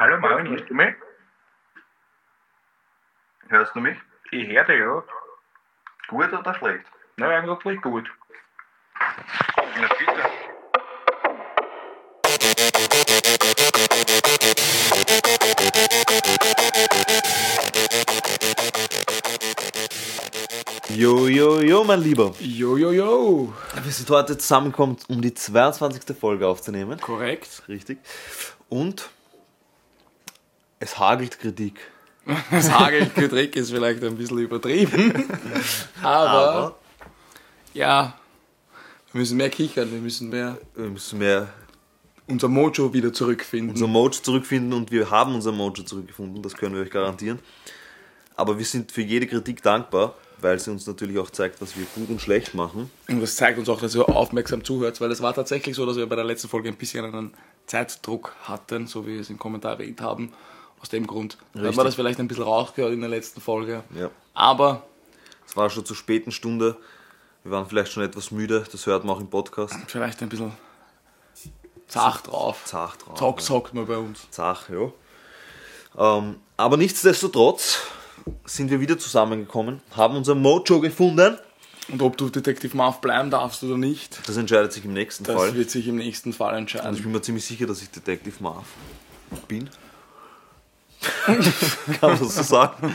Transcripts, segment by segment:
Hallo Marvin, hörst du mich? Hörst du mich? Ich höre dich, ja. Gut oder schlecht? Na, eigentlich gut. Na bitte. Jo, jo, jo, mein Lieber. Jo, jo, jo. Wir sind heute zusammengekommen, um die 22. Folge aufzunehmen. Korrekt. Richtig. Und es hagelt Kritik. Das Hageltrick ist vielleicht ein bisschen übertrieben. Aber, Aber ja, wir müssen mehr kichern, wir müssen mehr wir müssen mehr unser Mojo wieder zurückfinden. unser Mojo zurückfinden und wir haben unser Mojo zurückgefunden, das können wir euch garantieren. Aber wir sind für jede Kritik dankbar, weil sie uns natürlich auch zeigt, was wir gut und schlecht machen. Und das zeigt uns auch, dass ihr aufmerksam zuhört, weil es war tatsächlich so, dass wir bei der letzten Folge ein bisschen einen Zeitdruck hatten, so wie wir es im Kommentar erwähnt haben. Aus dem Grund hat Richtig. man das vielleicht ein bisschen rausgehört in der letzten Folge. Ja. Aber Es war schon zur späten Stunde. Wir waren vielleicht schon etwas müde, das hört man auch im Podcast. vielleicht ein bisschen zart drauf. Zach drauf. Zock, sagt man bei uns. Zach, ja. Ähm, aber nichtsdestotrotz sind wir wieder zusammengekommen, haben unser Mojo gefunden. Und ob du Detektiv Marv bleiben darfst oder nicht, Das entscheidet sich im nächsten das Fall. wird sich im nächsten Fall Also ich entscheiden. bin mir ziemlich sicher, dass ich Detective Marv bin. Kann man das so sagen?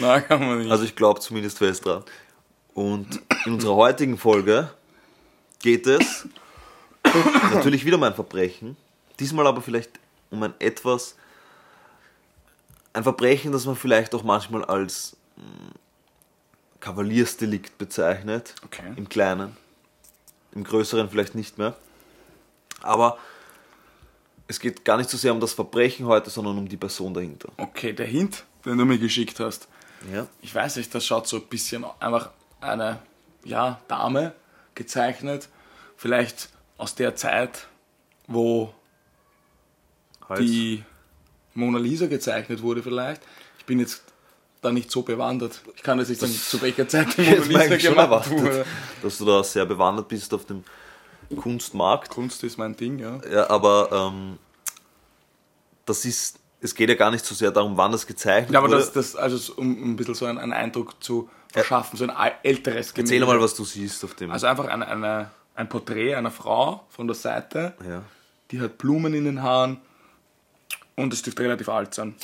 Na, kann man nicht. Also ich glaube zumindest fest dran. Und in unserer heutigen Folge geht es natürlich wieder um ein Verbrechen. Diesmal aber vielleicht um ein etwas, ein Verbrechen, das man vielleicht auch manchmal als mh, Kavaliersdelikt bezeichnet. Okay. Im Kleinen. Im Größeren vielleicht nicht mehr. Aber es geht gar nicht so sehr um das Verbrechen heute, sondern um die Person dahinter. okay, der Hint, den du mir geschickt hast, Ja. ich weiß nicht, das schaut so ein bisschen einfach eine ja, Dame gezeichnet. Vielleicht aus der Zeit, wo Halt. die Mona Lisa gezeichnet wurde, vielleicht. Ich bin jetzt da nicht so bewandert. Ich kann jetzt nicht sagen, zu welcher Zeit die Mona Lisa gemacht wurde. dass du da sehr bewandert bist auf dem Kunstmarkt. Kunst ist mein Ding, ja. Ja, aber ähm, das ist, es geht ja gar nicht so sehr darum, wann das gezeichnet Ja, aber wurde. das, das also um ein bisschen so einen, einen Eindruck zu verschaffen, so ein älteres Gemälde. Erzähl mal, was du siehst auf dem. Also einfach eine, eine, ein Porträt einer Frau von der Seite, ja. die hat Blumen in den Haaren und es dürfte relativ alt sein.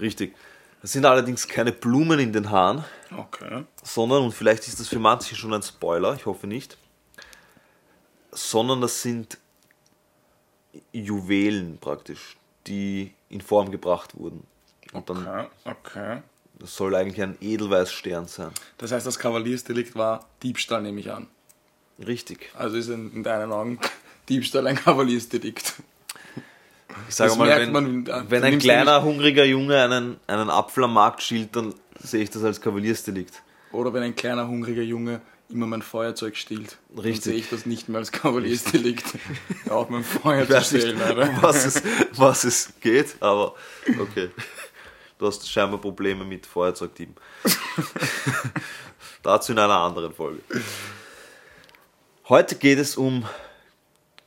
Richtig. Das sind allerdings keine Blumen in den Haaren, Okay. sondern, und vielleicht ist das für manche schon ein Spoiler, ich hoffe nicht, sondern das sind Juwelen praktisch, die in Form gebracht wurden. Und dann, Okay, okay. das soll eigentlich ein Edelweißstern sein. Das heißt, das Kavaliersdelikt war Diebstahl, nehme ich an. Richtig. Also ist in, in deinen Augen Diebstahl ein Kavaliersdelikt. Ich sage Das mal, wenn, man, äh, wenn ein kleiner, hungriger Junge einen, einen Apfel am Markt schielt, dann sehe ich das als Kavaliersdelikt. Oder wenn ein kleiner, hungriger Junge immer mein Feuerzeug stiehlt. Dann Richtig. sehe ich das nicht mehr als Kavaliersdelikt. Auch mein Feuer Ich zu weiß nicht, stehlen, um was es, was es geht, aber okay. Du hast scheinbar Probleme mit Feuerzeugdieben. Dazu in einer anderen Folge. Heute geht es um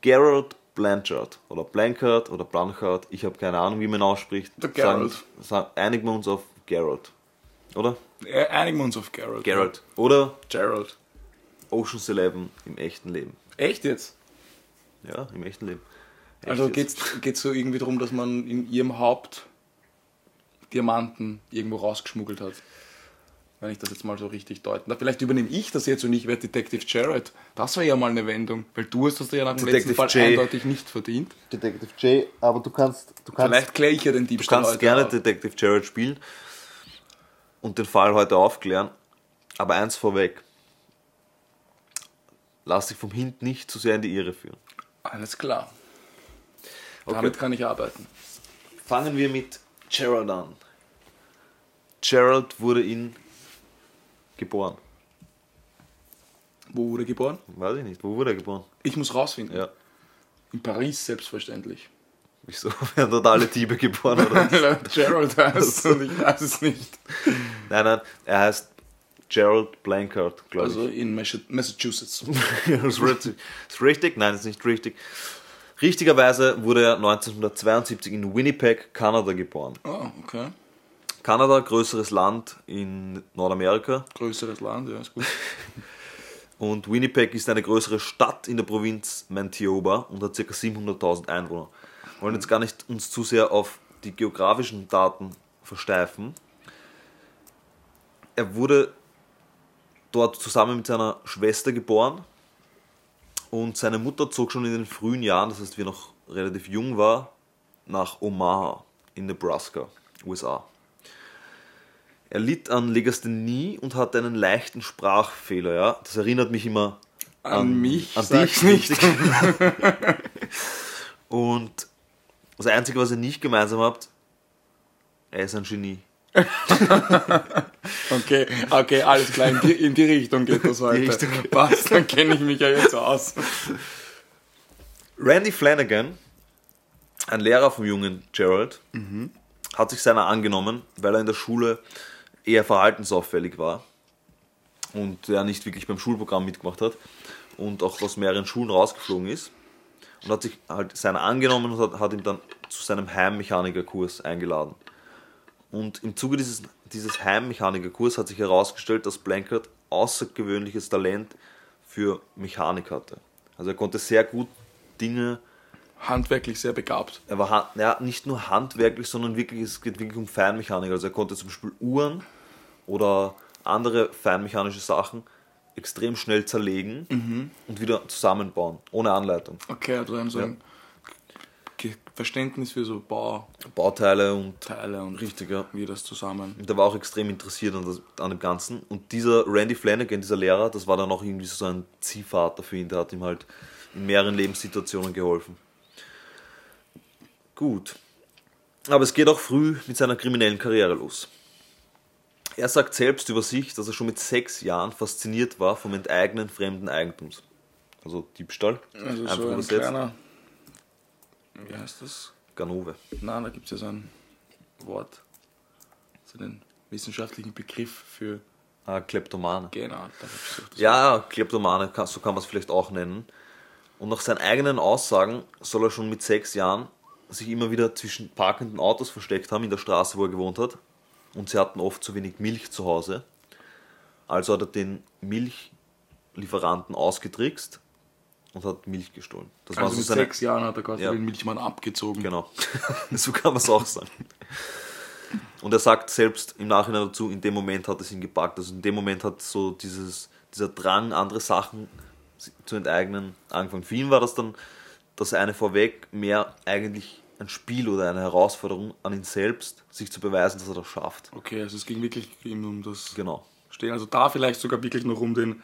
Gerald Blanchard oder Blanchard oder Blanchard. Ich habe keine Ahnung, wie man ausspricht. Der Gerald. Sagen, einigen wir uns auf Gerald. Oder? Äh, Einigen wir uns auf Gerald. Gerald. Oder Gerald. Ocean's Eleven im echten Leben. Echt jetzt? Ja, im echten Leben. Echt Also geht's geht's so irgendwie darum, dass man in ihrem Haupt Diamanten irgendwo rausgeschmuggelt hat. Wenn ich das jetzt mal so richtig deuten darf. Vielleicht übernehme ich das jetzt und ich werde Detective Jared. Das wäre ja mal eine Wendung, weil du hast das ja nach dem Detective letzten Fall J. eindeutig nicht verdient. Detective J, aber du kannst, du kannst, Vielleicht kläre ich ja den du Diebstahl kannst heute gerne auf. Detective Jared spielen und den Fall heute aufklären. Aber eins vorweg. Lass dich vom Hint nicht zu sehr in die Irre führen. Alles klar. Okay. Damit kann ich arbeiten. Fangen wir mit Gerald an. Gerald wurde in geboren. Wo wurde er geboren? Weiß ich nicht. Wo wurde er geboren? Ich muss rausfinden. Ja. In Paris selbstverständlich. Wieso werden dort alle Diebe geboren? Oder? Er Gerald heißt und ich weiß es nicht. nein, nein. Er heißt Gerald Blanchard, glaube Also in Massachusetts. ich. ist, richtig. ist richtig? Nein, ist nicht richtig. Richtigerweise wurde er 1972 in Winnipeg, Kanada geboren. Oh, okay. Kanada, größeres Land in Nordamerika. Größeres Land, ja, ist gut. Und Winnipeg ist eine größere Stadt in der Provinz Manitoba und hat ca. 700.000 Einwohner. Wir wollen jetzt gar nicht uns zu sehr auf die geografischen Daten versteifen. Er wurde dort zusammen mit seiner Schwester geboren und seine Mutter zog schon in den frühen Jahren, das heißt, wie er noch relativ jung war, nach Omaha in Nebraska, USA. Er litt an Legasthenie und hatte einen leichten Sprachfehler. Ja? Das erinnert mich immer An, mich an dich nicht. Und das Einzige, was ihr nicht gemeinsam habt, er ist ein Genie. Okay, okay, alles klar, in die, in die Richtung geht das heute. Richtung. Was, dann kenne ich mich ja jetzt aus. Randy Flanagan, ein Lehrer vom jungen Gerald, hat sich seiner angenommen, weil er in der Schule eher verhaltensauffällig war und er nicht wirklich beim Schulprogramm mitgemacht hat und auch aus mehreren Schulen rausgeflogen ist. Und hat sich halt seiner angenommen und hat, hat ihn dann zu seinem Heimmechanikerkurs eingeladen. Und im Zuge dieses, dieses Heimmechanikerkurs hat sich herausgestellt, dass Blankert außergewöhnliches Talent für Mechanik hatte. Also er konnte sehr gut Dinge Handwerklich sehr begabt. er war ja, nicht nur handwerklich, sondern wirklich, es geht wirklich um Feinmechanik. Also er konnte zum Beispiel Uhren oder andere feinmechanische Sachen extrem schnell zerlegen und wieder zusammenbauen, ohne Anleitung. Okay, also so ein Ge- Verständnis für so Bauteile Bauteile und und richtig, ja. wie das zusammen. Und der war auch extrem interessiert an, das, an dem Ganzen. Und dieser Randy Flanagan, dieser Lehrer, das war dann auch irgendwie so ein Ziehvater für ihn. Der hat ihm halt in mehreren Lebenssituationen geholfen. Gut. Aber es geht auch früh mit seiner kriminellen Karriere los. Er sagt selbst über sich, dass er schon mit sechs Jahren fasziniert war vom Enteignen fremden Eigentums. Also Diebstahl. Also Einfach so ein übersetzt. kleiner. Wie heißt das? Ganove. Nein, da gibt es ja so ein Wort. So einen wissenschaftlichen Begriff für. Ah, Kleptomane. Genau, da hab ich. Das Ja, Kleptomane, so kann man es vielleicht auch nennen. Und nach seinen eigenen Aussagen soll er schon mit sechs Jahren sich immer wieder zwischen parkenden Autos versteckt haben in der Straße, wo er gewohnt hat. Und sie hatten oft zu wenig Milch zu Hause. Also hat er den Milchlieferanten ausgetrickst und hat Milch gestohlen. Das Also so mit seine- sechs Jahren hat er quasi Ja. den Milchmann abgezogen. Genau. so kann man es auch sagen. Und er sagt selbst im Nachhinein dazu, in dem Moment hat es ihn gepackt. Also in dem Moment hat so dieses, dieser Drang, andere Sachen zu enteignen, angefangen. Für ihn war das dann das eine vorweg mehr eigentlich ein Spiel oder eine Herausforderung an ihn selbst, sich zu beweisen, dass er das schafft. Okay, also es ging wirklich ihm um das Genau. Stehen. Also da vielleicht sogar wirklich noch um den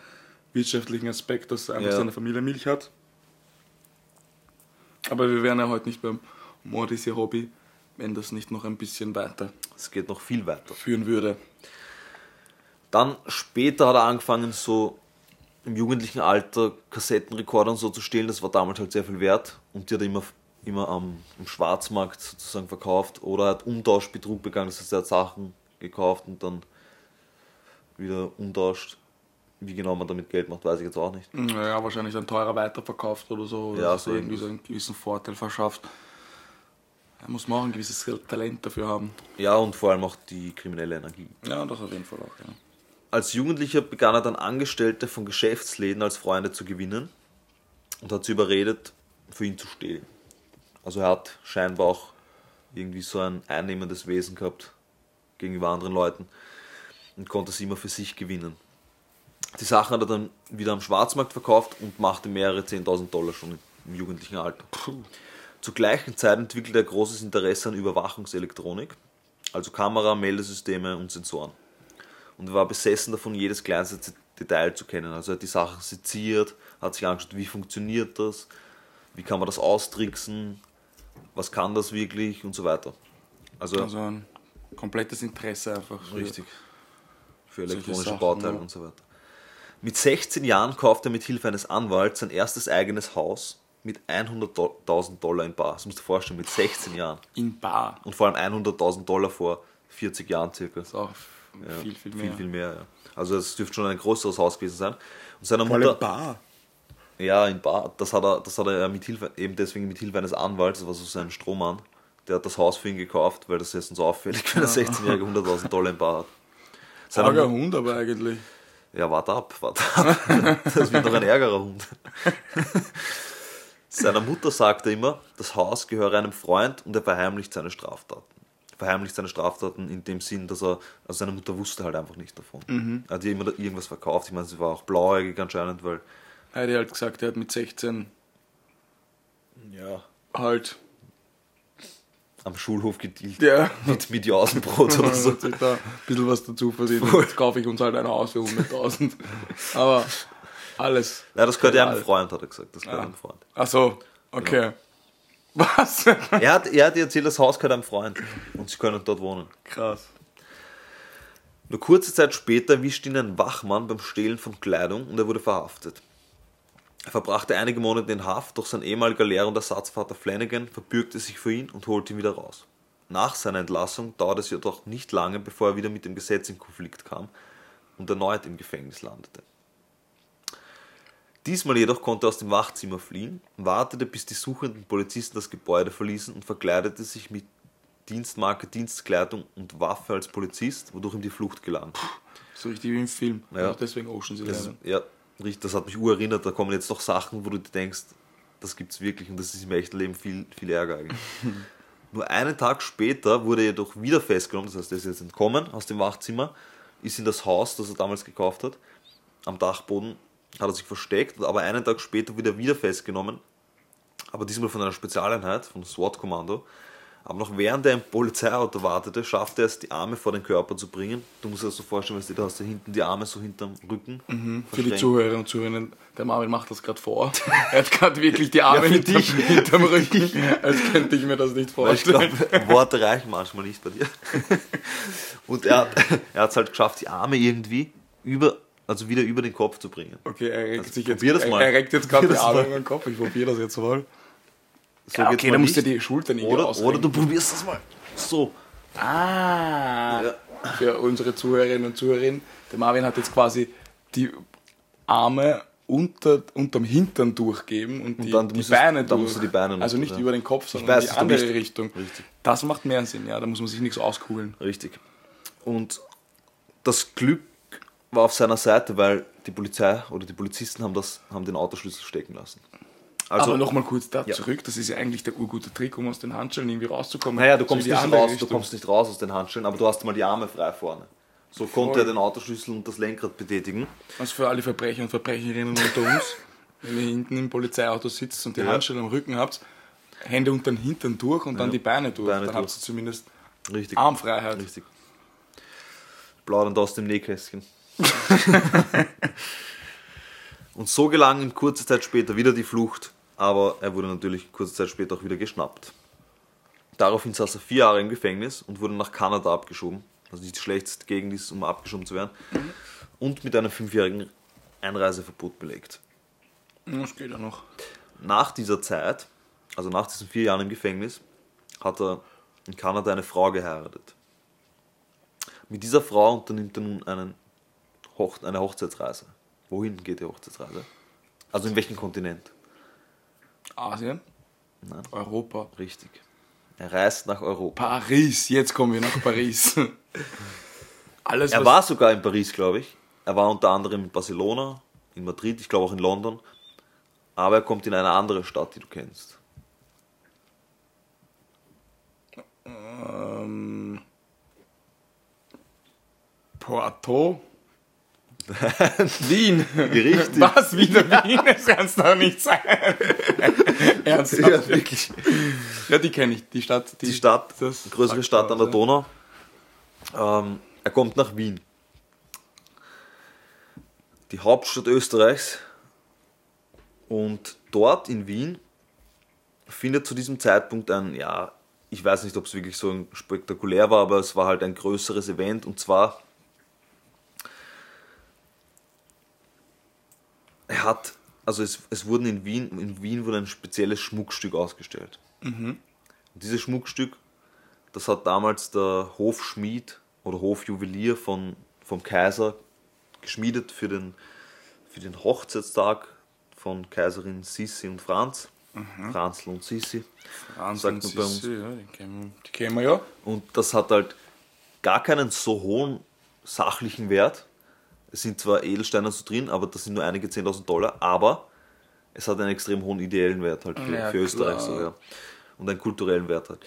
wirtschaftlichen Aspekt, dass einfach Ja. seine Familie Milch hat. Aber wir wären ja heute nicht beim Mordis ihr Hobby, wenn das nicht noch ein bisschen weiter Es geht noch viel weiter. führen würde. Dann später hat er angefangen, so im jugendlichen Alter Kassettenrekorder und so zu stehlen. Das war damals halt sehr viel wert und die hat er immer, immer am, am Schwarzmarkt sozusagen verkauft oder er hat Umtauschbetrug begangen. Das heißt, er hat Sachen gekauft und dann wieder umtauscht. Wie genau man damit Geld macht, weiß ich jetzt auch nicht. Naja, wahrscheinlich dann teurer weiterverkauft oder so. Oder Ja, so irgendwie so einen gewissen Vorteil verschafft. Da muss man auch ein gewisses Talent dafür haben. Ja, und vor allem auch die kriminelle Energie. Ja, das auf jeden Fall auch, ja. Als Jugendlicher begann er dann Angestellte von Geschäftsläden als Freunde zu gewinnen und hat sie überredet, für ihn zu stehlen. Also er hat scheinbar auch irgendwie so ein einnehmendes Wesen gehabt gegenüber anderen Leuten und konnte sie immer für sich gewinnen. Die Sachen hat er dann wieder am Schwarzmarkt verkauft und machte mehrere 10.000 Dollar schon im jugendlichen Alter. Zur gleichen Zeit entwickelte er großes Interesse an Überwachungselektronik, also Kamera, Meldesysteme und Sensoren. Und er war besessen davon, jedes kleinste Detail zu kennen. Also er hat die Sachen seziert, hat sich angeschaut, wie funktioniert das, wie kann man das austricksen, was kann das wirklich und so weiter. Also, Also ein komplettes Interesse einfach. für- richtig. Für elektronische Sachen, Bauteile ja. und so weiter. Mit 16 Jahren kauft er mit Hilfe eines Anwalts sein erstes eigenes Haus mit 100.000 Dollar in Bar. Das musst du dir vorstellen, mit 16 Jahren. In Bar. Und vor allem 100.000 Dollar vor 40 Jahren circa. Das ist auch Ja, viel, viel mehr. Viel, viel mehr, ja. Also es dürfte schon ein größeres Haus gewesen sein. Und seiner Vor Mutter. Bar. Ja, in Bad. Das hat er, das hat er mit Hilfe, eben deswegen mit Hilfe eines Anwalts, das war so sein Strohmann, der hat das Haus für ihn gekauft, weil das ist sonst auffällig, wenn der 16-Jährige 100.000 Dollar im Bar hat. Seiner Arger Hund aber eigentlich. Ja, warte ab, warte ab. Das wird noch ein ärgerer Hund. Seiner Mutter sagt er immer, das Haus gehöre einem Freund und er verheimlicht seine Straftaten. Verheimlicht seine Straftaten in dem Sinn, dass er, also seine Mutter wusste halt einfach nicht davon. Er hat ihr immer irgendwas verkauft. Ich meine, sie war auch blauäugig anscheinend, weil Er hat halt gesagt, er hat mit 16 ja, halt. Am Schulhof gedealt Ja. mit, mit Jausenbrot oder so. hat sich da ein bisschen was dazu verdient. Jetzt kaufe ich uns halt ein Haus für 100.000. Aber alles. Ja, das gehört ja einem. Freund, hat er gesagt. Das gehört Ah. einem Freund. Ach so, okay. Was? Er hat, er hat erzählt, das Haus gehört einem Freund und sie können dort wohnen. Krass. Nur kurze Zeit später erwischte ihn ein Wachmann beim Stehlen von Kleidung und er wurde verhaftet. Er verbrachte einige Monate in Haft, doch sein ehemaliger Lehrer und Ersatzvater Flanagan verbürgte sich für ihn und holte ihn wieder raus. Nach seiner Entlassung dauerte es jedoch nicht lange, bevor er wieder mit dem Gesetz in Konflikt kam und erneut im Gefängnis landete. Diesmal jedoch konnte er aus dem Wachzimmer fliehen, wartete, bis die suchenden Polizisten das Gebäude verließen und verkleidete sich mit Dienstmarke, Dienstkleidung und Waffe als Polizist, wodurch ihm die Flucht gelang. So richtig wie im Film. Ja. Deswegen Ocean's Eleven. ja, das hat mich urerinnert. Da kommen jetzt doch Sachen, wo du dir denkst, das gibt's wirklich und das ist im echten Leben viel, viel Ärger eigentlich. Nur einen Tag später wurde er jedoch wieder festgenommen, das heißt, er ist jetzt entkommen aus dem Wachzimmer, ist in das Haus, das er damals gekauft hat, am Dachboden, hat er sich versteckt, aber einen Tag später wurde er wieder festgenommen, aber diesmal von einer Spezialeinheit, von SWAT-Kommando. Aber noch während er im Polizeiauto wartete, schaffte er es, die Arme vor den Körper zu bringen. Du musst dir das so vorstellen, weißt du, da hast du hinten die Arme so hinterm Rücken. Für die. Zuhörerinnen und Zuhörer, der Marvin macht das gerade vor. Er hat gerade wirklich die Arme Ja, hinterm, hinterm Rücken, als könnte ich mir das nicht Weil ich vorstellen. glaube, Worte reichen manchmal nicht bei dir. Und er hat hat's halt geschafft, die Arme irgendwie über, also wieder über den Kopf zu bringen. Okay, er regt Also, sich jetzt, er, er regt jetzt gerade die Arme über den Kopf. Ich probiere das jetzt mal. So Ja, okay, dann musst du nicht. die Schultern oder, ausrenken. oder du probierst das mal. So. Ah, Ja. für unsere Zuhörerinnen und Zuhörer, der Marvin hat jetzt quasi die Arme unter, unterm Hintern durchgeben und die, dann die musst Beine dann durch. musst du die Beine also nicht ja. über den Kopf, sondern weiß, in die andere bist- Richtung. Richtig. Das macht mehr Sinn, ja. Da muss man sich nichts auskugeln. Richtig. Und das Glück war auf seiner Seite, weil die Polizei oder die Polizisten haben, das, haben den Autoschlüssel stecken lassen. Also, Aber nochmal kurz da Ja. zurück, das ist ja eigentlich der urgute Trick, um aus den Handschellen irgendwie rauszukommen. naja, du So kommst, die nicht raus, du kommst nicht raus aus den Handschellen, aber du hast mal die Arme frei vorne. So konnte Voll. er den Autoschlüssel und das Lenkrad betätigen. Also für alle Verbrecher und Verbrecherinnen unter uns, wenn ihr hinten im Polizeiauto sitzt und die Ja. Handschellen am Rücken habt, Hände unter den Hintern durch und dann die Beine durch. Beine dann durch. habt ihr zumindest Richtig. Armfreiheit. Richtig. Plaudern aus dem Nähkästchen. und so gelang ihm kurze Zeit später wieder die Flucht, aber er wurde natürlich kurze Zeit später auch wieder geschnappt. Daraufhin saß er vier Jahre im Gefängnis und wurde nach Kanada abgeschoben, was nicht die schlechteste Gegend ist, um abgeschoben zu werden, und mit einem fünfjährigen Einreiseverbot belegt. Das geht ja noch. Nach dieser Zeit, also nach diesen vier Jahren im Gefängnis, hat er in Kanada eine Frau geheiratet. Mit dieser Frau unternimmt er nun einen Hoch eine Hochzeitsreise. Wohin geht die Hochzeitsreise? Also in welchem Kontinent? Asien? Nein. Europa. Richtig. Er reist nach Europa. Paris, jetzt kommen wir nach Paris. Alles, Er war sogar in Paris, glaube ich. Er war unter anderem in Barcelona, in Madrid, ich glaube auch in London. Aber er kommt in eine andere Stadt, die du kennst. Ähm, Porto? Wien. Richtig. Was? Wieder Wien? Das kann es doch nicht sein. Ernsthaft? wirklich. Ja, die kenne ich. Die Stadt. Die Stadt, das die größere Stadt an der Donau. Ähm, er kommt nach Wien. Die Hauptstadt Österreichs. Und dort in Wien findet zu diesem Zeitpunkt ein, ja, ich weiß nicht, ob es wirklich so spektakulär war, aber es war halt ein größeres Event und zwar er hat, also es, es wurden in Wien, in Wien wurde ein spezielles Schmuckstück ausgestellt. Und dieses Schmuckstück, das hat damals der Hofschmied oder Hofjuwelier von, vom Kaiser geschmiedet für den, für den Hochzeitstag von Kaiserin Sissi und Franz. Franzl und Sissi. Franz Sagt und man bei uns. Sissi, ja, die kennen, die kennen wir ja. Und das hat halt gar keinen so hohen sachlichen Wert. Es sind zwar Edelsteine so drin, aber das sind nur einige 10.000 Dollar, aber es hat einen extrem hohen ideellen Wert halt für, Ja, für Österreich klar. so, ja. Und einen kulturellen Wert halt.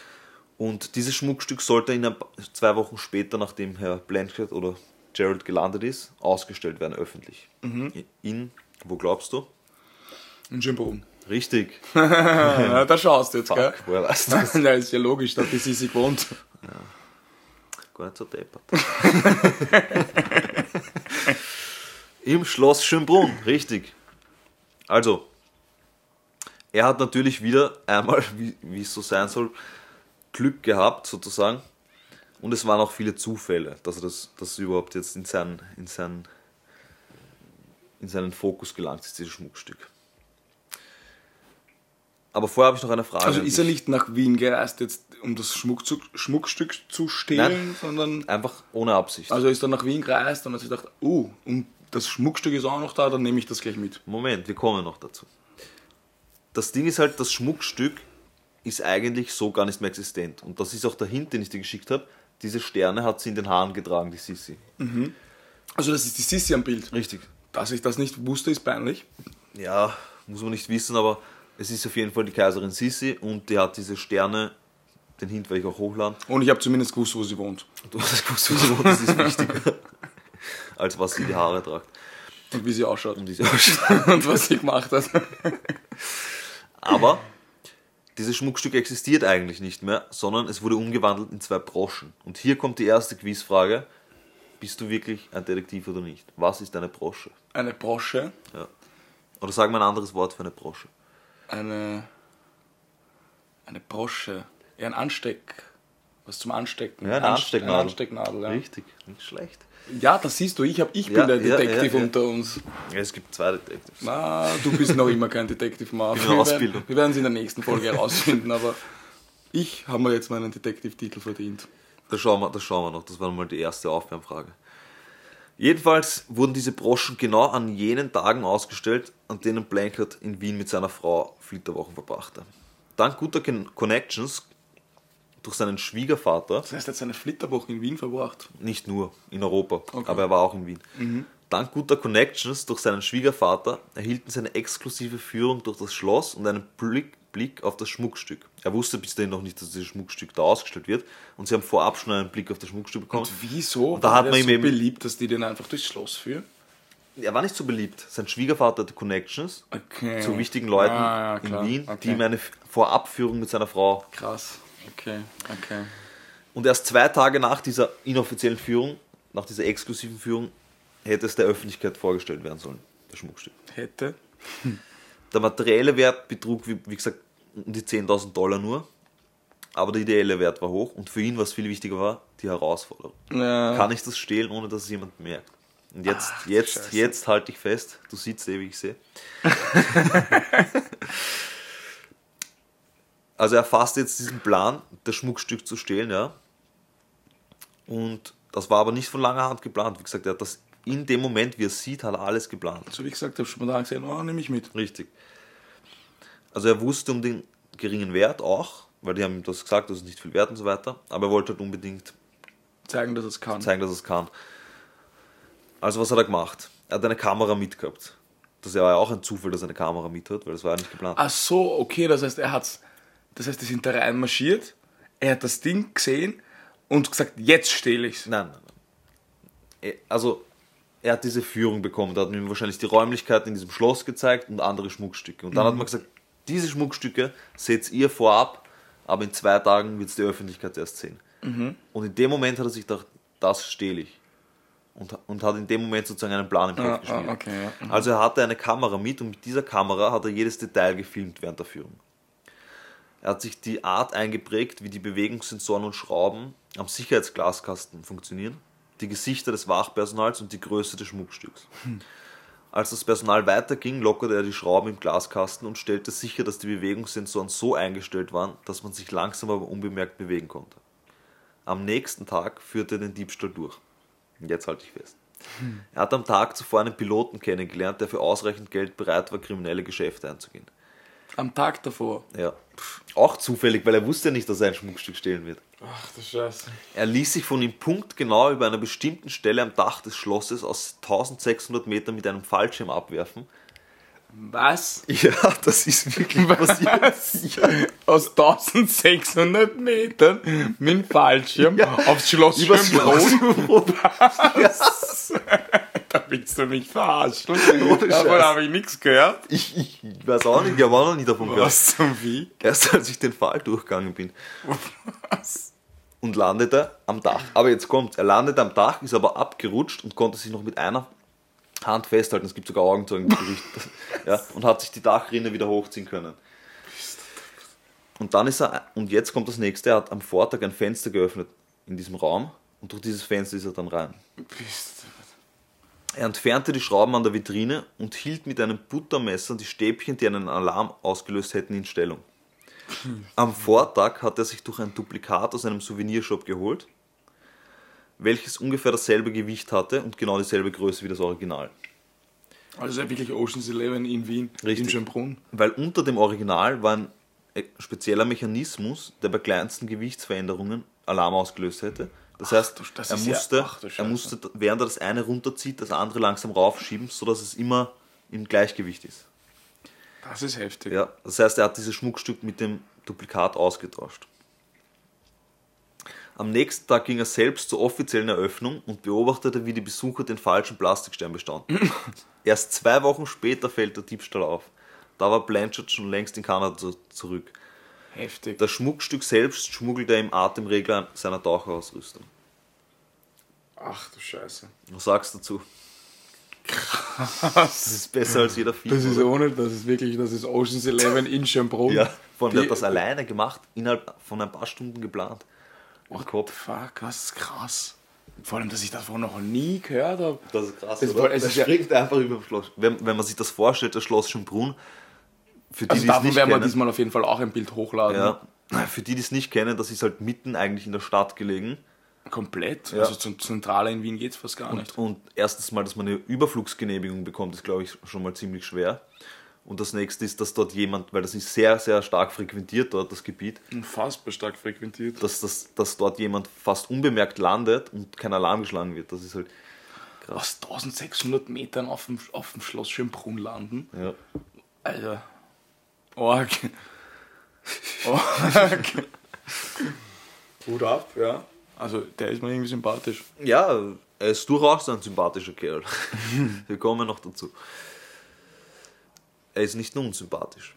Und dieses Schmuckstück sollte in zwei Wochen später, nachdem Herr Blanchard oder Gerald gelandet ist, ausgestellt werden öffentlich. Mhm. In, wo glaubst du? In Schönbrunn. Richtig. Ja, da schaust du jetzt, gell? Fuck, woher weißt du das? Ja, ist ja logisch, da die Sissi gewohnt. Gar nicht so deppert. Im Schloss Schönbrunn, richtig. Also, er hat natürlich wieder einmal, wie, wie es so sein soll, Glück gehabt, sozusagen. Und es waren auch viele Zufälle, dass er das, dass es überhaupt jetzt in seinen, in seinen, in seinen Fokus gelangt ist, dieses Schmuckstück. Aber vorher habe ich noch eine Frage. Also ist er nicht nach Wien gereist, jetzt um das Schmuckzug, Schmuckstück zu stehlen, Nein. sondern Einfach ohne Absicht. also ist er nach Wien gereist und hat sich gedacht, oh, und das Schmuckstück ist auch noch da, dann nehme ich das gleich mit. Moment, wir kommen noch dazu. Das Ding ist halt, das Schmuckstück ist eigentlich so gar nicht mehr existent. Und das ist auch der Hint, den ich dir geschickt habe. Diese Sterne hat sie in den Haaren getragen, die Sissi. Also das ist die Sissi am Bild. Richtig. Dass ich das nicht wusste, ist peinlich. Ja, muss man nicht wissen, aber es ist auf jeden Fall die Kaiserin Sissi und die hat diese Sterne, den Hint werde ich auch hochladen. Und ich habe zumindest gewusst, wo sie wohnt. Du hast gewusst, wie sie wohnt, das ist wichtiger, als was sie die Haare tragt. Und wie sie ausschaut. Und diese Ausstattung. Und was sie gemacht hat. Aber dieses Schmuckstück existiert eigentlich nicht mehr, sondern es wurde umgewandelt in zwei Broschen. Und hier kommt die erste Quizfrage. Bist du wirklich ein Detektiv oder nicht? Was ist eine Brosche? Eine Brosche, Ja. Oder sagen wir ein anderes Wort für eine Brosche. eine, eine Brosche, ja, ein Ansteck, was zum Anstecken. Ja, eine Anst- Anstecknadel. Eine Anstecknadel, ja. Richtig, nicht schlecht. Ja, das siehst du, ich, hab, ich bin Ja, der ja, Detektiv ja, ja. unter uns. Es gibt zwei Detectives. Na, du bist noch immer kein Detektiv, Marv. Bin Wir werden, wir werden es in der nächsten Folge herausfinden, aber ich habe mir jetzt meinen Detektivtitel verdient. Das schauen, wir, das schauen wir noch. Das war mal die erste Aufwärmfrage. Jedenfalls wurden diese Broschen genau an jenen Tagen ausgestellt, an denen Blankert in Wien mit seiner Frau Flitterwochen verbrachte. Dank guter Con- Connections durch seinen Schwiegervater, Das heißt, er hat seine Flitterwoche in Wien verbracht. nicht nur in Europa, Okay. aber er war auch in Wien. Dank guter Connections durch seinen Schwiegervater erhielten sie eine exklusive Führung durch das Schloss und einen Blick, Blick auf das Schmuckstück. Er wusste bis dahin noch nicht, dass dieses Schmuckstück da ausgestellt wird und sie haben vorab schon einen Blick auf das Schmuckstück bekommen. Und wieso Und da war hat man ihm so eben- beliebt, dass die den einfach durchs Schloss führen? Er war nicht so beliebt. Sein Schwiegervater hatte Connections Okay. zu wichtigen Leuten Ah, ja, in Wien, Okay. die ihm eine Vorabführung mit seiner Frau. Krass. Okay, okay. Und erst zwei Tage nach dieser inoffiziellen Führung, nach dieser exklusiven Führung, hätte es der Öffentlichkeit vorgestellt werden sollen, das Schmuckstück. Hätte. Der materielle Wert betrug, wie, wie gesagt, um die 10.000 Dollar nur. Aber der ideelle Wert war hoch und für ihn, was viel wichtiger war, die Herausforderung. Ja. Kann ich das stehlen, ohne dass es jemand merkt? Und jetzt, Ach, jetzt, Scheiße. jetzt halte ich fest, du siehst eh, wie ich sehe. also er fasst jetzt diesen Plan, das Schmuckstück zu stehlen, ja. Und das war aber nicht von langer Hand geplant. Wie gesagt, er hat das in dem Moment, wie er es sieht, hat er alles geplant. So wie ich gesagt habe, spontan gesehen, oh, nehme ich mit. Richtig. Also er wusste um den geringen Wert auch, weil die haben ihm das gesagt, das ist nicht viel wert und so weiter. Aber er wollte halt unbedingt Zeigen, dass es kann. zeigen, dass es kann. Also was hat er gemacht? Er hat eine Kamera mitgehabt. Das war ja auch ein Zufall, dass er eine Kamera mit hat, weil das war ja nicht geplant. Ach so, okay, das heißt, er hat's. Das heißt, die sind da reinmarschiert, er hat das Ding gesehen und gesagt, jetzt stehle ich's. Nein, nein, nein. Er- Also er hat diese Führung bekommen, da hat man ihm wahrscheinlich die Räumlichkeiten in diesem Schloss gezeigt und andere Schmuckstücke. Und dann hat man gesagt, diese Schmuckstücke seht ihr vorab, aber in zwei Tagen wird es die Öffentlichkeit erst sehen. Und in dem Moment hat er sich gedacht, das stehle ich. Und, und hat in dem Moment sozusagen einen Plan im Kopf Ah, gespielt. ah, okay, ja. Mhm. Also er hatte eine Kamera mit und mit dieser Kamera hat er jedes Detail gefilmt während der Führung. Er hat sich die Art eingeprägt, wie die Bewegungssensoren und Schrauben am Sicherheitsglaskasten funktionieren, die Gesichter des Wachpersonals und die Größe des Schmuckstücks. Als das Personal weiterging, lockerte er die Schrauben im Glaskasten und stellte sicher, dass die Bewegungssensoren so eingestellt waren, dass man sich langsam aber unbemerkt bewegen konnte. Am nächsten Tag führte er den Diebstahl durch. Jetzt halte ich fest. Er hat am Tag zuvor einen Piloten kennengelernt, der für ausreichend Geld bereit war, kriminelle Geschäfte einzugehen. Am Tag davor. Ja. Auch zufällig, weil er wusste ja nicht, dass er ein Schmuckstück stehlen wird. Ach du Scheiße. Er ließ sich von ihm punktgenau über einer bestimmten Stelle am Dach des Schlosses aus 1600 Metern mit einem Fallschirm abwerfen. Was? Ja, das ist wirklich passiert. Was? Aus 1600 Metern mit dem Fallschirm Ja. aufs Schloss Schönbrunn. Schloss. Da willst du mich verarschen. Davon habe ich nichts gehört. Ich, ich weiß auch nicht, ich habe auch noch nie davon gehört. Was zum Wie? Erst als ich den Fall durchgegangen bin. Was? Und landete am Dach. Aber jetzt kommt, er landete am Dach, ist aber abgerutscht und konnte sich noch mit einer Hand festhalten. Es gibt sogar Augenzeugenbericht. ja, und hat sich die Dachrinne wieder hochziehen können. Und dann ist er, und jetzt kommt das nächste, er hat am Vortag ein Fenster geöffnet in diesem Raum und durch dieses Fenster ist er dann rein. Bist Er entfernte die Schrauben an der Vitrine und hielt mit einem Buttermesser die Stäbchen, die einen Alarm ausgelöst hätten, in Stellung. Am Vortag hat er sich durch ein Duplikat aus einem Souvenirshop geholt, welches ungefähr dasselbe Gewicht hatte und genau dieselbe Größe wie das Original. Also ja wirklich Ocean's Eleven in Wien, Richtig. in Schönbrunn. Weil unter dem Original war ein äh, spezieller Mechanismus, der bei kleinsten Gewichtsveränderungen Alarm ausgelöst hätte. Das heißt, du- das er, ist ja- musste, ach er musste, während er das eine runterzieht, das andere langsam raufschieben, sodass es immer im Gleichgewicht ist. Das ist heftig. Ja, das heißt, er hat dieses Schmuckstück mit dem Duplikat ausgetauscht. Am nächsten Tag ging er selbst zur offiziellen Eröffnung und beobachtete, wie die Besucher den falschen Plastikstein bestanden. Erst zwei Wochen später fällt der Diebstahl auf. Da war Blanchard schon längst in Kanada zu- zurück. Heftig. Das Schmuckstück selbst schmuggelte er im Atemregler seiner Taucherausrüstung. Ach du Scheiße. Was sagst du dazu? Das ist besser als jeder Film. Das ist oder? ohne, das ist wirklich, das ist Ocean's Eleven in Schönbrunn. ja, von der hat das alleine gemacht, innerhalb von ein paar Stunden geplant. Im Kopf. Fuck, das ist krass. Vor allem, dass ich davon noch nie gehört habe. Das ist krass, Es oder? es ist ja- springt einfach über das Schloss. Wenn, wenn man sich das vorstellt, das Schloss Schönbrunn, für die, Also die davon werden wir kennen, diesmal auf jeden Fall auch ein Bild hochladen. ja, für die, die es nicht kennen, das ist halt mitten eigentlich in der Stadt gelegen. Komplett. Ja. Also zum Zentrale in Wien geht es fast gar nicht. Und erstens mal, dass man eine Überflugsgenehmigung bekommt, ist, glaube ich, schon mal ziemlich schwer. Und das nächste ist, dass dort jemand, weil das ist sehr, sehr stark frequentiert dort, das Gebiet, Unfassbar stark frequentiert. dass, das, dass dort jemand fast unbemerkt landet und kein Alarm geschlagen wird. Das ist halt Aus 1600 Metern auf dem, auf dem Schloss Schönbrunn landen. ja, Alter. Org. Org. Hut ab, ja. Also, der ist mir irgendwie sympathisch. Ja, er ist durchaus ein sympathischer Kerl. Wir kommen noch dazu. Er ist nicht nur unsympathisch.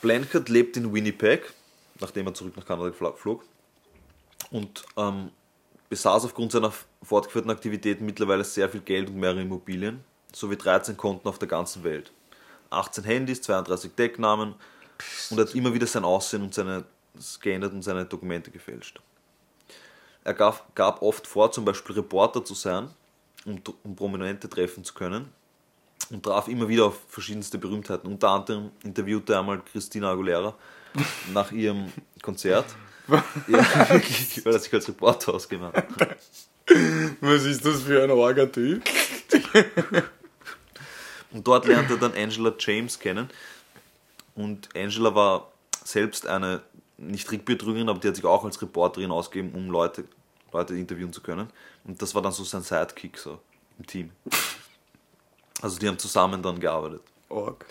Blanchard lebt in Winnipeg, nachdem er zurück nach Kanada flog. Und ähm, besaß aufgrund seiner fortgeführten Aktivitäten mittlerweile sehr viel Geld und mehrere Immobilien, sowie 13 Konten auf der ganzen Welt. 18 Handys, 32 Decknamen und hat immer wieder sein Aussehen und seine geändert und seine Dokumente gefälscht. Er gab, gab oft vor, zum Beispiel Reporter zu sein, um, um Prominente treffen zu können und traf immer wieder auf verschiedenste Berühmtheiten. Unter anderem interviewte er einmal Christina Aguilera nach ihrem Konzert. ja, wirklich, weil er sich als Reporter ausgemacht hat. Was ist das für ein Orga-Typ? Und dort lernte er dann Angela James kennen. Und Angela war selbst eine, nicht Trickbetrügerin, aber die hat sich auch als Reporterin ausgegeben, um Leute, Leute interviewen zu können. Und das war dann so sein Sidekick so im Team. Also die haben zusammen dann gearbeitet. Org.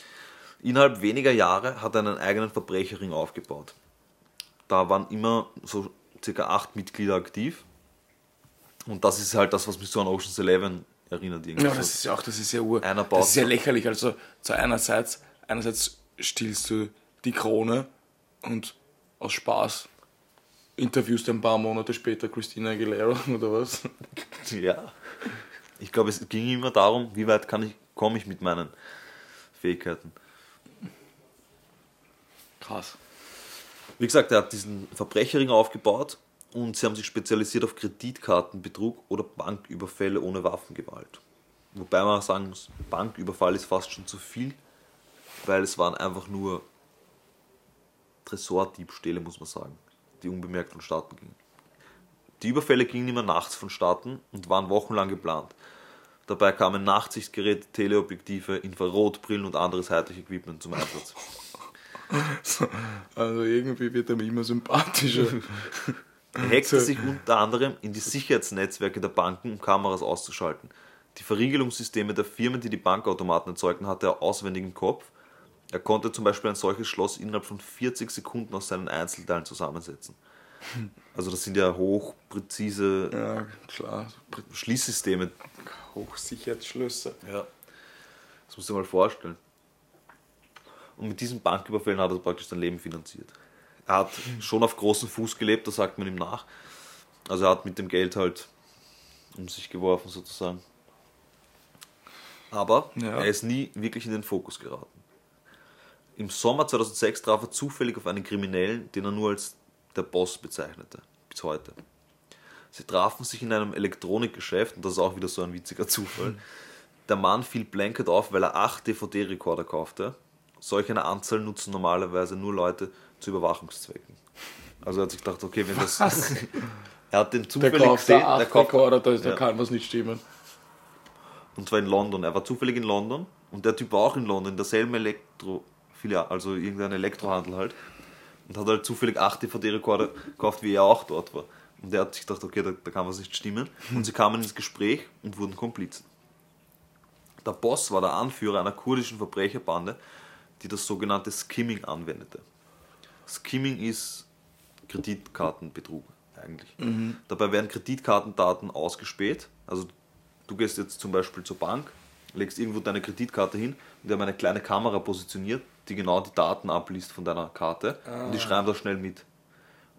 Innerhalb weniger Jahre hat er einen eigenen Verbrecherring aufgebaut. Da waren immer so circa acht Mitglieder aktiv. Und das ist halt das, was mich so an Ocean's Eleven erinnert. Irgendwie Ja, das ist ja auch, das ist ja ur. Einer baut das ist ja lächerlich. Also, zu einerseits, einerseits stiehlst du die Krone und aus Spaß interviewst du ein paar Monate später Christina Aguilera oder was? Ja. Ich glaube, es ging immer darum, wie weit kann ich, komme ich mit meinen Fähigkeiten. Krass. Wie gesagt, er hat diesen Verbrecherring aufgebaut und sie haben sich spezialisiert auf Kreditkartenbetrug oder Banküberfälle ohne Waffengewalt. Wobei man sagen muss, Banküberfall ist fast schon zu viel, weil es waren einfach nur Tresordiebstähle, muss man sagen, die unbemerkt vonstatten gingen. Die Überfälle gingen immer nachts vonstatten und waren wochenlang geplant. Dabei kamen Nachtsichtgeräte, Teleobjektive, Infrarotbrillen und anderes Hightech-Equipment zum Einsatz. Also irgendwie wird er mir immer sympathischer. Er hackte sich unter anderem in die Sicherheitsnetzwerke der Banken, um Kameras auszuschalten. Die Verriegelungssysteme der Firmen, die die Bankautomaten erzeugten, hatte er auswendig im Kopf. Er konnte zum Beispiel ein solches Schloss innerhalb von 40 Sekunden aus seinen Einzelteilen zusammensetzen. Also das sind ja hochpräzise ja, klar. Schließsysteme. Hochsicherheitsschlösser. Ja. Das musst du dir mal vorstellen. Und mit diesen Banküberfällen hat er praktisch sein Leben finanziert. Er hat schon auf großen Fuß gelebt, das sagt man ihm nach. Also er hat mit dem Geld halt um sich geworfen sozusagen. Aber Ja. er ist nie wirklich in den Fokus geraten. Im Sommer 2006 traf er zufällig auf einen Kriminellen, den er nur als der Boss bezeichnete. Bis heute. Sie trafen sich in einem Elektronikgeschäft und das ist auch wieder so ein witziger Zufall. Der Mann fiel Blanket auf, weil er acht DVD-Rekorder kaufte. Solch eine Anzahl nutzen normalerweise nur Leute zu Überwachungszwecken. Also er hat sich gedacht, okay, wenn das. er hat den Der zufällig kauft gesehen, da der kauft, Rekorder, da, da Ja. kann was nicht stimmen. und zwar in London. Er war zufällig in London und der Typ war auch in London, in derselben Elektro-Filiale, also irgendein Elektrohandel halt. Und hat halt zufällig acht DVD-Rekorder gekauft, wie er auch dort war. Und er hat sich gedacht, okay, da, da kann was nicht stimmen. Und sie kamen ins Gespräch und wurden Komplizen. Der Boss war der Anführer einer kurdischen Verbrecherbande, die das sogenannte Skimming anwendete. Skimming ist Kreditkartenbetrug eigentlich. Dabei werden Kreditkartendaten ausgespäht. Also du gehst jetzt zum Beispiel zur Bank, legst irgendwo deine Kreditkarte hin und die haben eine kleine Kamera positioniert, die genau die Daten abliest von deiner Karte und die schreiben das schnell mit.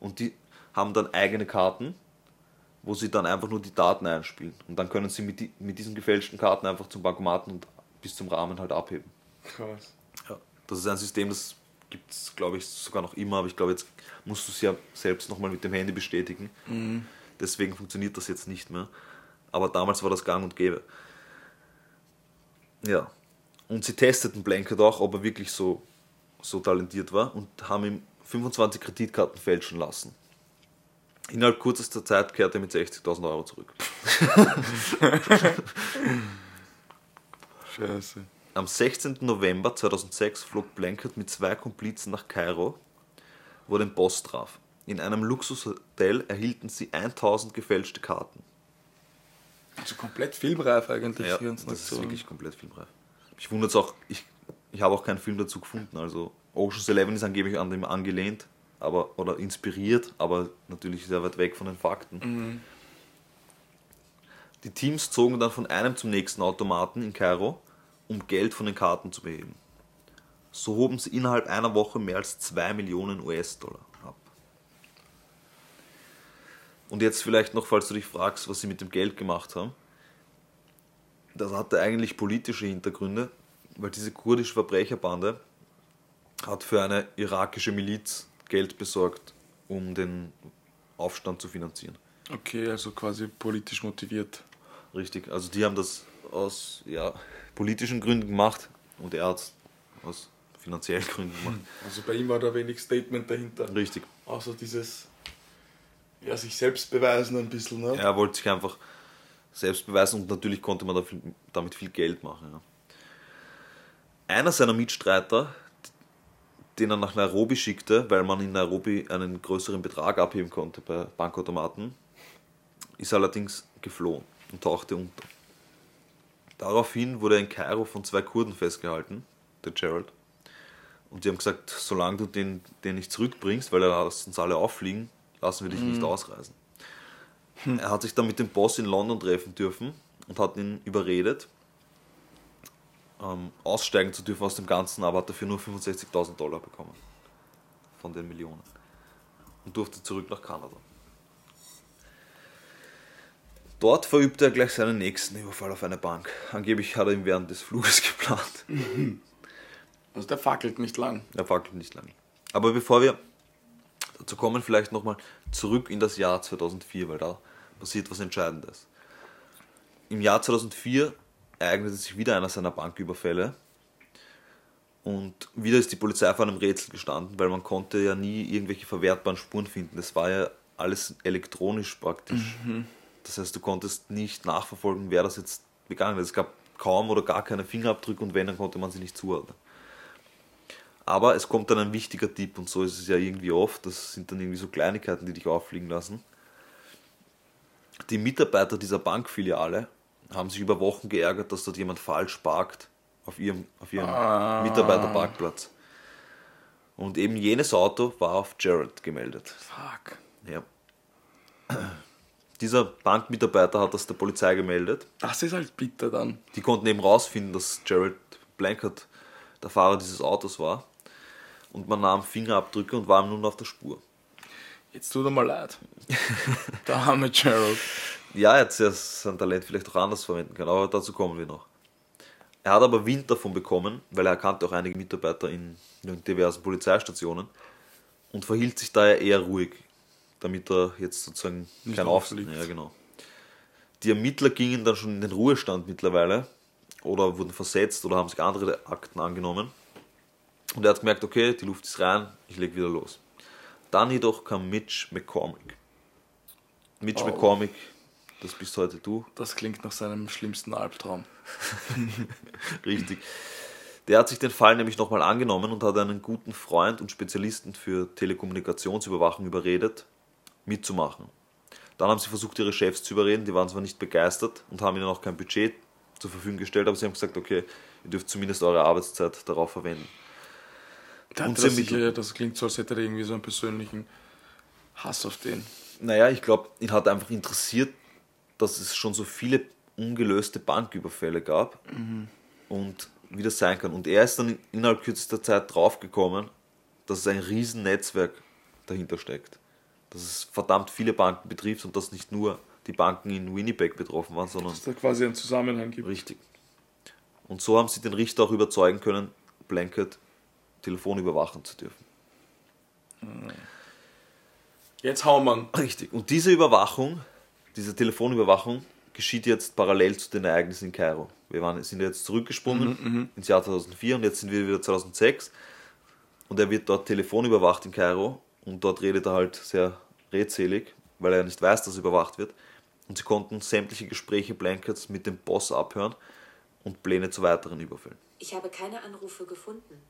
Und die haben dann eigene Karten, wo sie dann einfach nur die Daten einspielen. Und dann können sie mit, die, mit diesen gefälschten Karten einfach zum Bankomaten und bis zum Rahmen halt abheben. Krass. Ja. Das ist ein System, das gibt es, glaube ich, sogar noch immer, aber ich glaube, jetzt musst du es ja selbst nochmal mit dem Handy bestätigen. Deswegen funktioniert das jetzt nicht mehr. Aber damals war das gang und gäbe. Ja. Und sie testeten Blanket auch, ob er wirklich so, so talentiert war und haben ihm 25 Kreditkarten fälschen lassen. Innerhalb kürzester Zeit kehrte er mit 60.000 Euro zurück. Scheiße. Am 16. November 2006 flog Blanket mit zwei Komplizen nach Kairo, wo er den Boss traf. In einem Luxushotel erhielten sie 1000 gefälschte Karten. Also komplett filmreif eigentlich. Ja, das ist wirklich komplett filmreif. Ich wundere es auch, ich, ich habe auch keinen Film dazu gefunden. Also Ocean's Eleven ist angeblich an dem angelehnt aber, oder inspiriert, aber natürlich sehr weit weg von den Fakten. Die Teams zogen dann von einem zum nächsten Automaten in Kairo, um Geld von den Karten zu beheben. So hoben sie innerhalb einer Woche mehr als 2 Millionen US-Dollar ab. Und jetzt vielleicht noch, falls du dich fragst, was sie mit dem Geld gemacht haben. Das hatte eigentlich politische Hintergründe, weil diese kurdische Verbrecherbande hat für eine irakische Miliz Geld besorgt, um den Aufstand zu finanzieren. Okay, also quasi politisch motiviert. Richtig, also die haben das aus ja, politischen Gründen gemacht und er hat es aus finanziellen Gründen gemacht. Also bei ihm war da wenig Statement dahinter. Richtig. Außer dieses, ja, sich selbst beweisen ein bisschen, ne? Er wollte sich einfach selbst beweisen und natürlich konnte man da viel, damit viel Geld machen. Ja. Einer seiner Mitstreiter, den er nach Nairobi schickte, weil man in Nairobi einen größeren Betrag abheben konnte bei Bankautomaten, ist allerdings geflohen und tauchte unter. Daraufhin wurde er in Kairo von zwei Kurden festgehalten, der Gerald. Und die haben gesagt, solange du den, den nicht zurückbringst, weil er lässt uns alle auffliegen, lassen wir dich nicht ausreisen. Er hat sich dann mit dem Boss in London treffen dürfen und hat ihn überredet, ähm, aussteigen zu dürfen aus dem Ganzen, aber hat dafür nur 65.000 Dollar bekommen. Von den Millionen. Und durfte zurück nach Kanada. Dort verübte er gleich seinen nächsten Überfall auf eine Bank. Angeblich hat er ihn während des Fluges geplant. Also der fackelt nicht lang. Er fackelt nicht lange. Aber bevor wir dazu kommen, vielleicht nochmal zurück in das Jahr 2004, weil da passiert was Entscheidendes. Im Jahr 2004 ereignete sich wieder einer seiner Banküberfälle und wieder ist die Polizei vor einem Rätsel gestanden, weil man konnte ja nie irgendwelche verwertbaren Spuren finden. Es war ja alles elektronisch praktisch. Das heißt, du konntest nicht nachverfolgen, wer das jetzt begangen hat. Es gab kaum oder gar keine Fingerabdrücke und wenn, dann konnte man sie nicht zuordnen. Aber es kommt dann ein wichtiger Tipp und so ist es ja irgendwie oft. Das sind dann irgendwie so Kleinigkeiten, die dich auffliegen lassen. Die Mitarbeiter dieser Bankfiliale haben sich über Wochen geärgert, dass dort jemand falsch parkt auf ihrem, auf ihrem Ah. Mitarbeiterparkplatz. Und eben jenes Auto war auf Jared gemeldet. Fuck. Ja. Dieser Bankmitarbeiter hat das der Polizei gemeldet. Das ist halt bitter dann. Die konnten eben rausfinden, dass Jared Blankert der Fahrer dieses Autos war. Und man nahm Fingerabdrücke und war ihm nun auf der Spur. Jetzt tut er mal leid. Der arme Gerald. Ja, er hätte sein Talent vielleicht auch anders verwenden können, aber dazu kommen wir noch. Er hat aber Wind davon bekommen, weil er kannte auch einige Mitarbeiter in diversen Polizeistationen und verhielt sich daher eher ruhig, damit er jetzt sozusagen Nicht kein auffliegt. Ja, genau. Die Ermittler gingen dann schon in den Ruhestand mittlerweile oder wurden versetzt oder haben sich andere Akten angenommen. Und er hat gemerkt, okay, die Luft ist rein, ich leg wieder los. Dann jedoch kam Mitch McCormick. Mitch Oh. McCormick, das bist heute du, Das klingt nach seinem schlimmsten Albtraum. richtig. Der hat sich den Fall nämlich nochmal angenommen und hat einen guten Freund und Spezialisten für Telekommunikationsüberwachung überredet, mitzumachen. Dann haben sie versucht, ihre Chefs zu überreden, die waren zwar nicht begeistert und haben ihnen auch kein Budget zur Verfügung gestellt, aber sie haben gesagt, okay, ihr dürft zumindest eure Arbeitszeit darauf verwenden. Das, sie sicher, das klingt so, als hätte er irgendwie so einen persönlichen Hass auf den. Naja, ich glaube, ihn hat einfach interessiert, dass es schon so viele ungelöste Banküberfälle gab und wie das sein kann. Und er ist dann innerhalb kürzester Zeit draufgekommen, dass es ein riesen Netzwerk dahinter steckt. Dass es verdammt viele Banken betrifft und dass nicht nur die Banken in Winnipeg betroffen waren, sondern Dass da quasi einen Zusammenhang gibt. richtig. Und so haben sie den Richter auch überzeugen können, Blanket Telefon überwachen zu dürfen. Jetzt hauen wir. Richtig. Und diese Überwachung, diese Telefonüberwachung, geschieht jetzt parallel zu den Ereignissen in Kairo. Wir waren, sind jetzt zurückgesprungen ins Jahr 2004 und jetzt sind wir wieder 2006. Und er wird dort telefonüberwacht in Kairo und dort redet er halt sehr redselig, weil er nicht weiß, dass er überwacht wird. Und sie konnten sämtliche Gespräche Blankets mit dem Boss abhören und Pläne zu weiteren Überfällen. Ich habe keine Anrufe gefunden.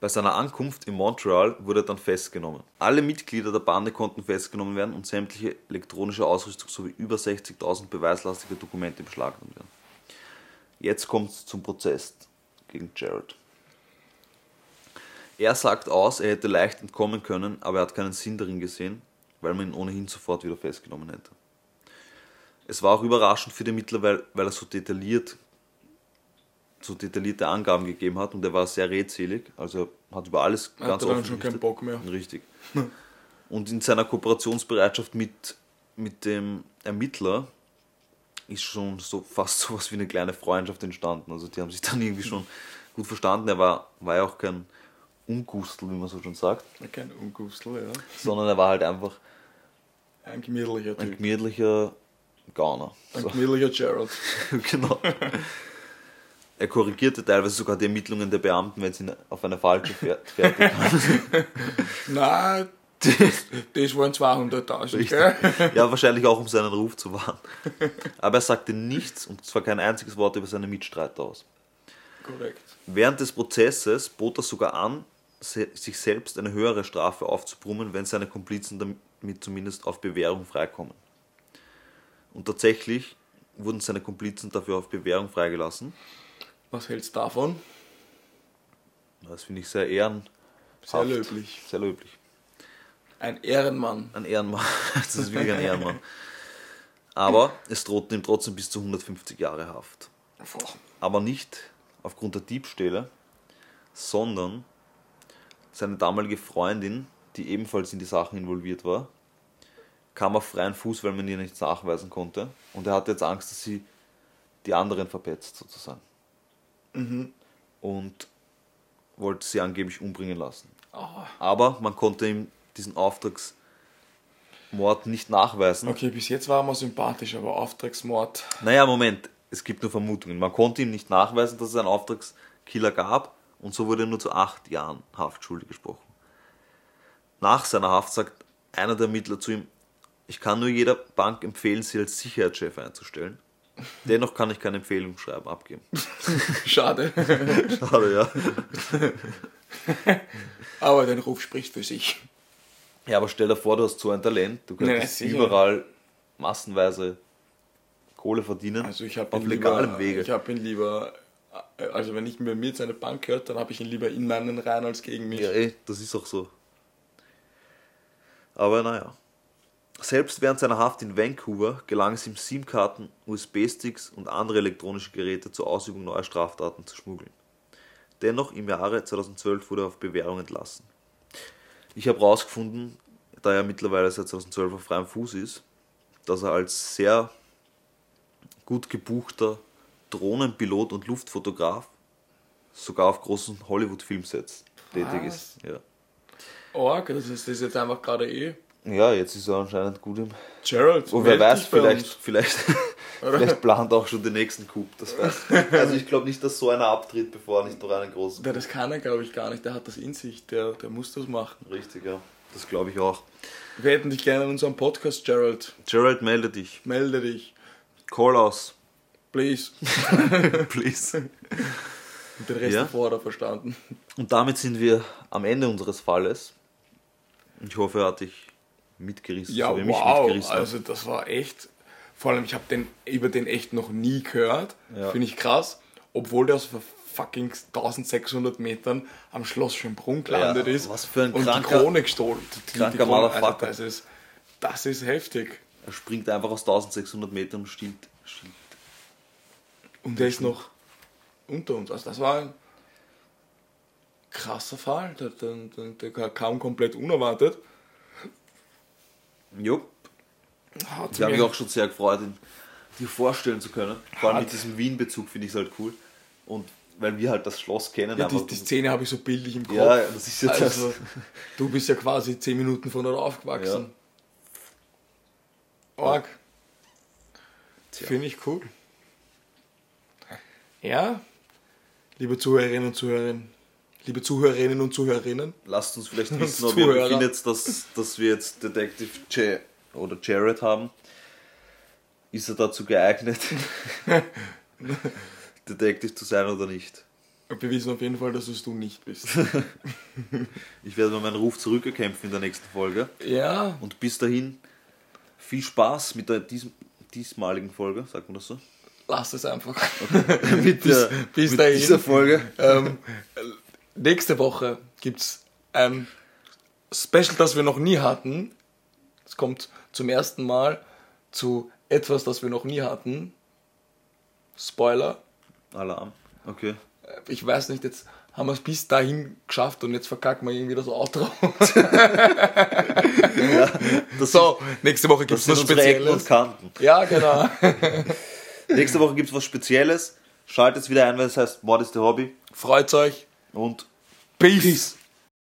Bei seiner Ankunft in Montreal wurde er dann festgenommen. Alle Mitglieder der Bande konnten festgenommen werden und sämtliche elektronische Ausrüstung sowie über 60.000 beweislastige Dokumente beschlagnahmt werden. Jetzt kommt es zum Prozess gegen Jared. Er sagt aus, er hätte leicht entkommen können, aber er hat keinen Sinn darin gesehen, weil man ihn ohnehin sofort wieder festgenommen hätte. Es war auch überraschend für den Mittler, weil, weil er so detailliert so detaillierte Angaben gegeben hat und er war sehr redselig, also er hat über alles Er ganz offen schon keinen. Bock mehr. Richtig. Und in seiner Kooperationsbereitschaft mit, mit dem Ermittler ist schon so fast so was wie eine kleine Freundschaft entstanden. Also die haben sich dann irgendwie schon gut verstanden. Er war, war ja auch kein Ungustel, wie man so schon sagt, Kein Ungustel, ja. sondern er war halt einfach Ein gemütlicher ein Typ. gemütlicher Gauner. Ein So. gemütlicher Gerald. genau. Er korrigierte teilweise sogar die Ermittlungen der Beamten, wenn sie auf eine falsche Fähr- Fährte kamen. Nein, das, das waren 200.000, gell? ja, wahrscheinlich auch, um seinen Ruf zu wahren. Aber er sagte nichts und zwar kein einziges Wort über seine Mitstreiter aus. Korrekt. Während des Prozesses bot er sogar an, sich selbst eine höhere Strafe aufzubrummen, wenn seine Komplizen damit zumindest auf Bewährung freikommen. Und tatsächlich wurden seine Komplizen dafür auf Bewährung freigelassen. Was hältst du davon? Das finde ich sehr ehrenhaft. Sehr löblich. Sehr löblich. Ein Ehrenmann. Ein Ehrenmann. Das ist wirklich ein Ehrenmann. Aber es drohten ihm trotzdem bis zu 150 Jahre Haft. Aber nicht aufgrund der Diebstähle, sondern seine damalige Freundin, die ebenfalls in die Sachen involviert war, kam auf freien Fuß, weil man ihr nichts nachweisen konnte. Und er hatte jetzt Angst, dass sie die anderen verpetzt, sozusagen. Und wollte sie angeblich umbringen lassen. Ah. Aber man konnte ihm diesen Auftragsmord nicht nachweisen. Okay, bis jetzt war er mal sympathisch, aber Auftragsmord. Naja, Moment, es gibt nur Vermutungen. Man konnte ihm nicht nachweisen, dass es einen Auftragskiller gab und so wurde er nur zu acht Jahren Haft schuldig gesprochen. nach seiner Haft sagt einer der Ermittler zu ihm, ich kann nur jeder Bank empfehlen, sie als Sicherheitschef einzustellen. Dennoch kann ich kein Empfehlungsschreiben abgeben. Schade. Schade, ja. Aber dein Ruf spricht für sich. Ja, aber stell dir vor, du hast so ein Talent, du könntest sicher. überall massenweise Kohle verdienen. Also ich habe auf legalem lieber, Wege. Ich habe ihn lieber, also wenn ich mir mir jetzt eine Bank hört, dann habe ich ihn lieber in meinen Reihen als gegen mich. Ja, eh, das ist auch so. Aber naja. Selbst während seiner Haft in Vancouver gelang es ihm, SIM-Karten, USB-Sticks und andere elektronische Geräte zur Ausübung neuer Straftaten zu schmuggeln. Dennoch im Jahre 2012 wurde er auf Bewährung entlassen. Ich habe herausgefunden, da er mittlerweile seit 2012 auf freiem Fuß ist, dass er als sehr gut gebuchter Drohnenpilot und Luftfotograf sogar auf großen Hollywood-Filmsets tätig Was? ist. Ja. Org, das ist, das jetzt einfach gerade eh. Ja, jetzt ist er anscheinend gut im. Gerald, Und wer meld weiß, vielleicht, vielleicht, vielleicht plant auch schon den nächsten Coup. Das weiß. Also ich glaube nicht, dass so einer abtritt, bevor er nicht noch einen großen. Ja, das kann er, glaube ich, gar nicht. Der hat das in sich. Der, der muss das machen. Richtig, ja. Das glaube ich auch. Wir hätten dich gerne in unserem Podcast, Gerald. Gerald, melde dich. Melde dich. Call aus. Please. Please. Und den Rest Ja. davor hat er verstanden. Und damit sind wir am Ende unseres Falles. Ich hoffe, er hat dich mitgerissen, Ja, so wie mich wow. mitgerissen hat. Also das war echt. Vor allem, ich habe den über den echt noch nie gehört. Ja. Finde ich krass. Obwohl der vor fucking 1600 Metern am Schloss Schönbrunn gelandet Ja, ist. was für ein und kranker- die Krone gestohlen. Die, die kranker Krone, Motherfucker. Also das, ist, das ist heftig. Er springt einfach aus 1600 Metern und stiehlt. stiehlt. Und der ist noch unter uns. Also das war ein krasser Fall. Der, der, der, der kam komplett unerwartet. Jupp. Hat Ich habe mich auch schon sehr gefreut, ihn dir vorstellen zu können. Vor allem mit diesem Wien-Bezug finde ich es halt cool. Und weil wir halt das Schloss kennen. ja, die, die Szene habe ich so bildlich im Kopf. ja, das ist jetzt Also, du bist ja quasi 10 Minuten von dort aufgewachsen. Org. Finde ich cool. Ja, liebe Zuhörerinnen und Zuhörer, liebe Zuhörerinnen und Zuhörerinnen, Lasst uns vielleicht wissen, ob ihr findet, dass, dass wir jetzt Detective J oder Jared haben. Ist er dazu geeignet, Detective zu sein oder nicht? wir wissen auf jeden Fall, dass es du nicht bist. Ich werde mir meinen Ruf zurückerkämpfen in der nächsten Folge. ja, Und bis dahin viel Spaß mit der diesem, diesmaligen Folge, sagt man das so? Lass es einfach. mit Bis- der, bis mit dahin. dieser Folge. ähm, nächste Woche gibt es ein Special, das wir noch nie hatten. Es kommt zum ersten Mal zu etwas, das wir noch nie hatten. Spoiler. Alarm. Okay. Ich weiß nicht, jetzt haben wir es bis dahin geschafft und jetzt verkacken wir irgendwie das Outro. Das so, nächste Woche gibt es was Spezielles. Kanten. Ja, genau. Nächste Woche gibt es was Spezielles. Schaltet wieder ein, wenn es heißt Mord ist der Hobby. Freut euch. Und Peace.